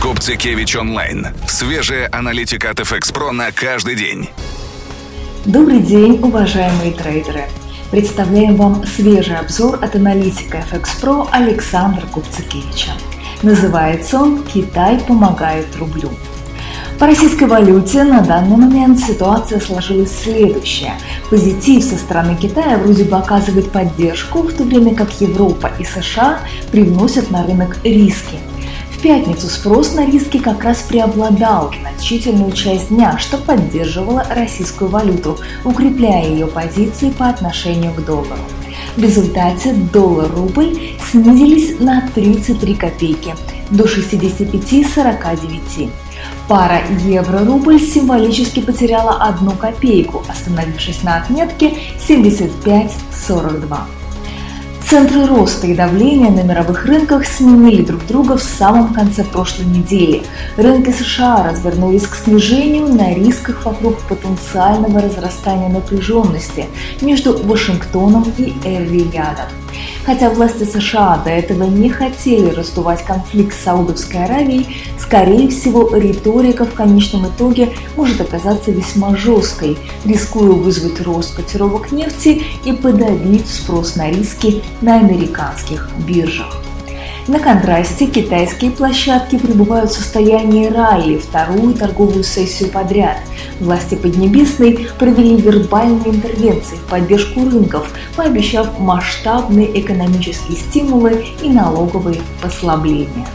Купцикевич онлайн. Свежая аналитика от FX Pro на каждый день. Добрый день, уважаемые трейдеры. Представляем вам свежий обзор от аналитика FX Pro Александра Купцикевича. Называется он «Китай помогает рублю». По российской валюте на данный момент ситуация сложилась следующая. Позитив со стороны Китая вроде бы оказывает поддержку, в то время как Европа и США привносят на рынок риски. В пятницу спрос на риски как раз преобладал значительную часть дня, что поддерживало российскую валюту, укрепляя ее позиции по отношению к доллару. В результате доллар-рубль снизились на 33 копейки до 65,49. Пара евро-рубль символически потеряла одну копейку, остановившись на отметке 75,42. Центры роста и давления на мировых рынках сменили друг друга в самом конце прошлой недели. Рынки США развернулись к снижению на рисках вокруг потенциального разрастания напряженности между Вашингтоном и Эр-Риядом. Хотя власти США до этого не хотели раздувать конфликт с Саудовской Аравией, скорее всего, риторика в конечном итоге может оказаться весьма жесткой, рискуя вызвать рост котировок нефти и подавить спрос на риски на американских биржах. На контрасте китайские площадки пребывают в состоянии ралли вторую торговую сессию подряд. Власти Поднебесной провели вербальные интервенции в поддержку рынков, пообещав масштабные экономические стимулы и налоговые послабления.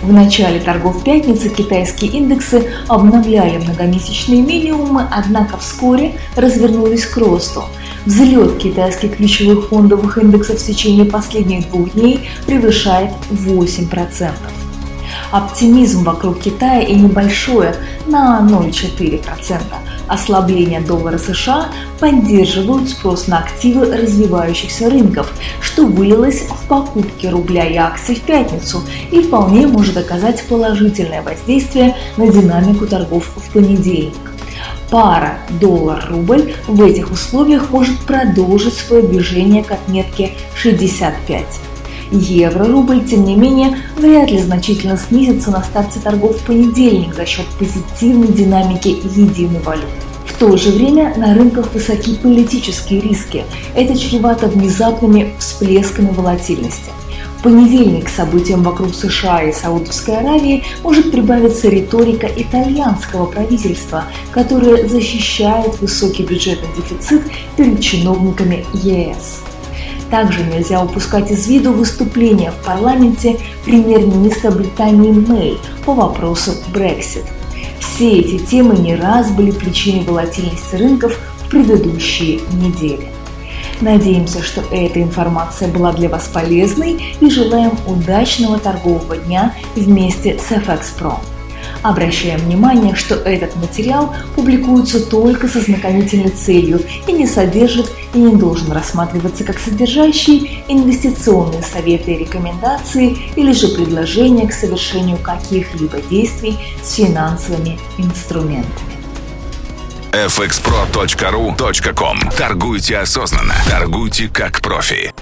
В начале торгов пятницы китайские индексы обновляли многомесячные минимумы, однако вскоре развернулись к росту. Взлет китайских ключевых фондовых индексов в течение последних двух дней превышает 8%. Оптимизм вокруг Китая и небольшое на 0,4% ослабление доллара США поддерживают спрос на активы развивающихся рынков, что вылилось в покупки рубля и акций в пятницу и вполне может оказать положительное воздействие на динамику торгов в понедельник. Пара доллар-рубль в этих условиях может продолжить свое движение к отметке 65. Евро-рубль, тем не менее, вряд ли значительно снизится на старте торгов в понедельник за счет позитивной динамики единой валюты. В то же время на рынках высоки политические риски. Это чревато внезапными всплесками волатильности. Понедельник событиям вокруг США и Саудовской Аравии может прибавиться риторика итальянского правительства, которое защищает высокий бюджетный дефицит перед чиновниками ЕС. Также нельзя упускать из виду выступление в парламенте премьер-министра Британии Мэй по вопросу Brexit. Все эти темы не раз были причиной волатильности рынков в предыдущие недели. Надеемся, что эта информация была для вас полезной и желаем удачного торгового дня вместе с FX Pro. Обращаем внимание, что этот материал публикуется только со знакомительной целью и не содержит и не должен рассматриваться как содержащий инвестиционные советы и рекомендации или же предложения к совершению каких-либо действий с финансовыми инструментами fxpro.ru.com Торгуйте осознанно. Торгуйте как профи.